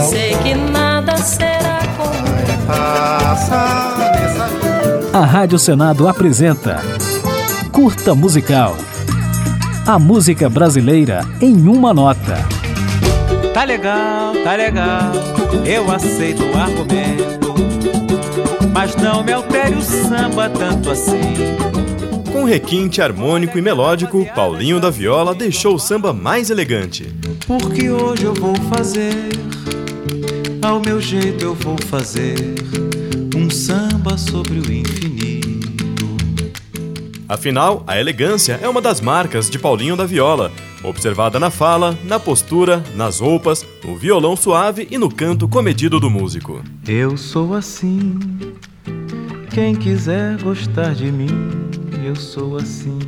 coração. Sei que nada será como A Rádio Senado apresenta Curta Musical. A música brasileira em uma nota. Tá legal, tá legal, eu aceito o argumento. Mas não me altere o samba tanto assim. Com requinte harmônico e melódico, Paulinho da Viola deixou o samba mais elegante. Porque hoje eu vou fazer, ao meu jeito eu vou fazer, um samba sobre o infinito. Afinal, a elegância é uma das marcas de Paulinho da Viola, observada na fala, na postura, nas roupas, no violão suave e no canto comedido do músico. Eu sou assim, quem quiser gostar de mim, eu sou assim.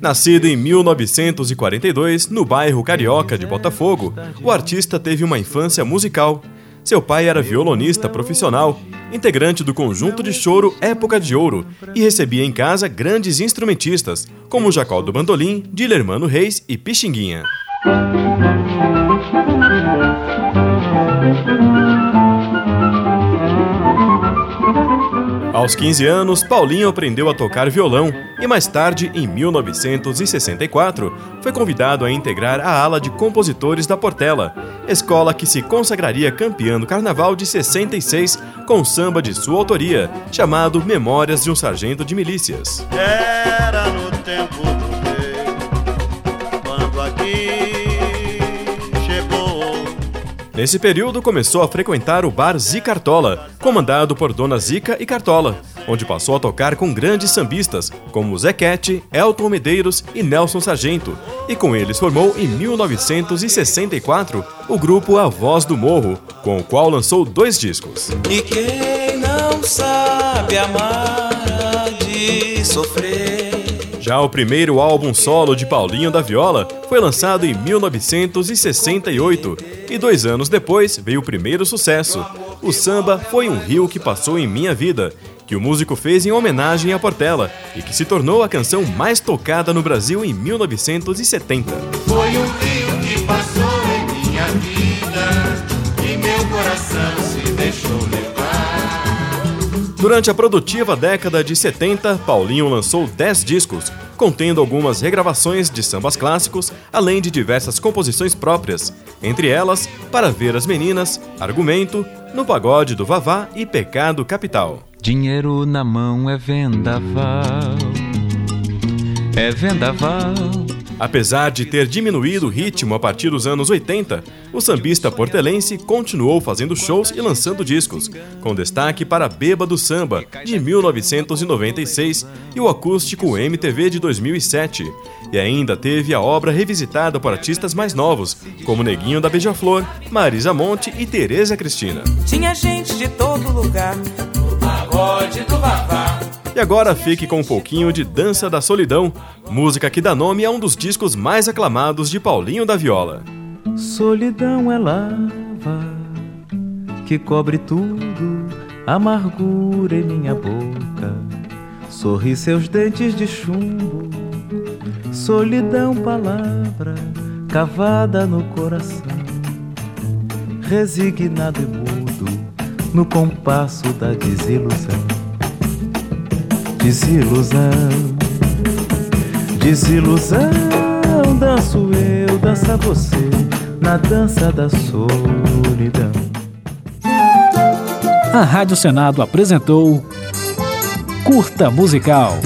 Nascido em 1942, no bairro Carioca de Botafogo, o artista teve uma infância musical. Seu pai era violonista profissional, integrante do conjunto de choro Época de Ouro, e recebia em casa grandes instrumentistas, como Jacó do Bandolim, Dilermano Reis e Pixinguinha. Aos 15 anos, Paulinho aprendeu a tocar violão e mais tarde, em 1964, foi convidado a integrar a ala de compositores da Portela, escola que se consagraria campeã do Carnaval de 66 com samba de sua autoria, chamado Memórias de um Sargento de Milícias. Era no tempo Nesse período, começou a frequentar o bar Zicartola, comandado por Dona Zica e Cartola, onde passou a tocar com grandes sambistas, como Zequete, Elton Medeiros e Nelson Sargento, e com eles formou em 1964 o grupo A Voz do Morro, com o qual lançou dois discos. E quem não sabe amar de sofrer. Já o primeiro álbum solo de Paulinho da Viola foi lançado em 1968 e dois anos depois veio o primeiro sucesso. O samba foi um rio que passou em minha vida, que o músico fez em homenagem a Portela e que se tornou a canção mais tocada no Brasil em 1970. Durante a produtiva década de 70, Paulinho lançou 10 discos, contendo algumas regravações de sambas clássicos, além de diversas composições próprias, entre elas Para Ver as Meninas, Argumento, No Pagode do Vavá e Pecado Capital. Dinheiro na mão é vendaval. É vendaval. Apesar de ter diminuído o ritmo a partir dos anos 80, o sambista portelense continuou fazendo shows e lançando discos, com destaque para Beba do Samba, de 1996, e o acústico MTV de 2007. E ainda teve a obra revisitada por artistas mais novos, como Neguinho da Beija-Flor, Marisa Monte e Tereza Cristina. Tinha gente de todo lugar. Pagode do Vavá. E agora fique com um pouquinho de Dança da Solidão, música que dá nome a um dos discos mais aclamados de Paulinho da Viola. Solidão é lava que cobre tudo, amargura em minha boca. Sorri seus dentes de chumbo, solidão, palavra cavada no coração. Resignado e mudo no compasso da desilusão. Desilusão, desilusão, danço eu, dança você, na dança da solidão. A Rádio Senado apresentou Curta Musical.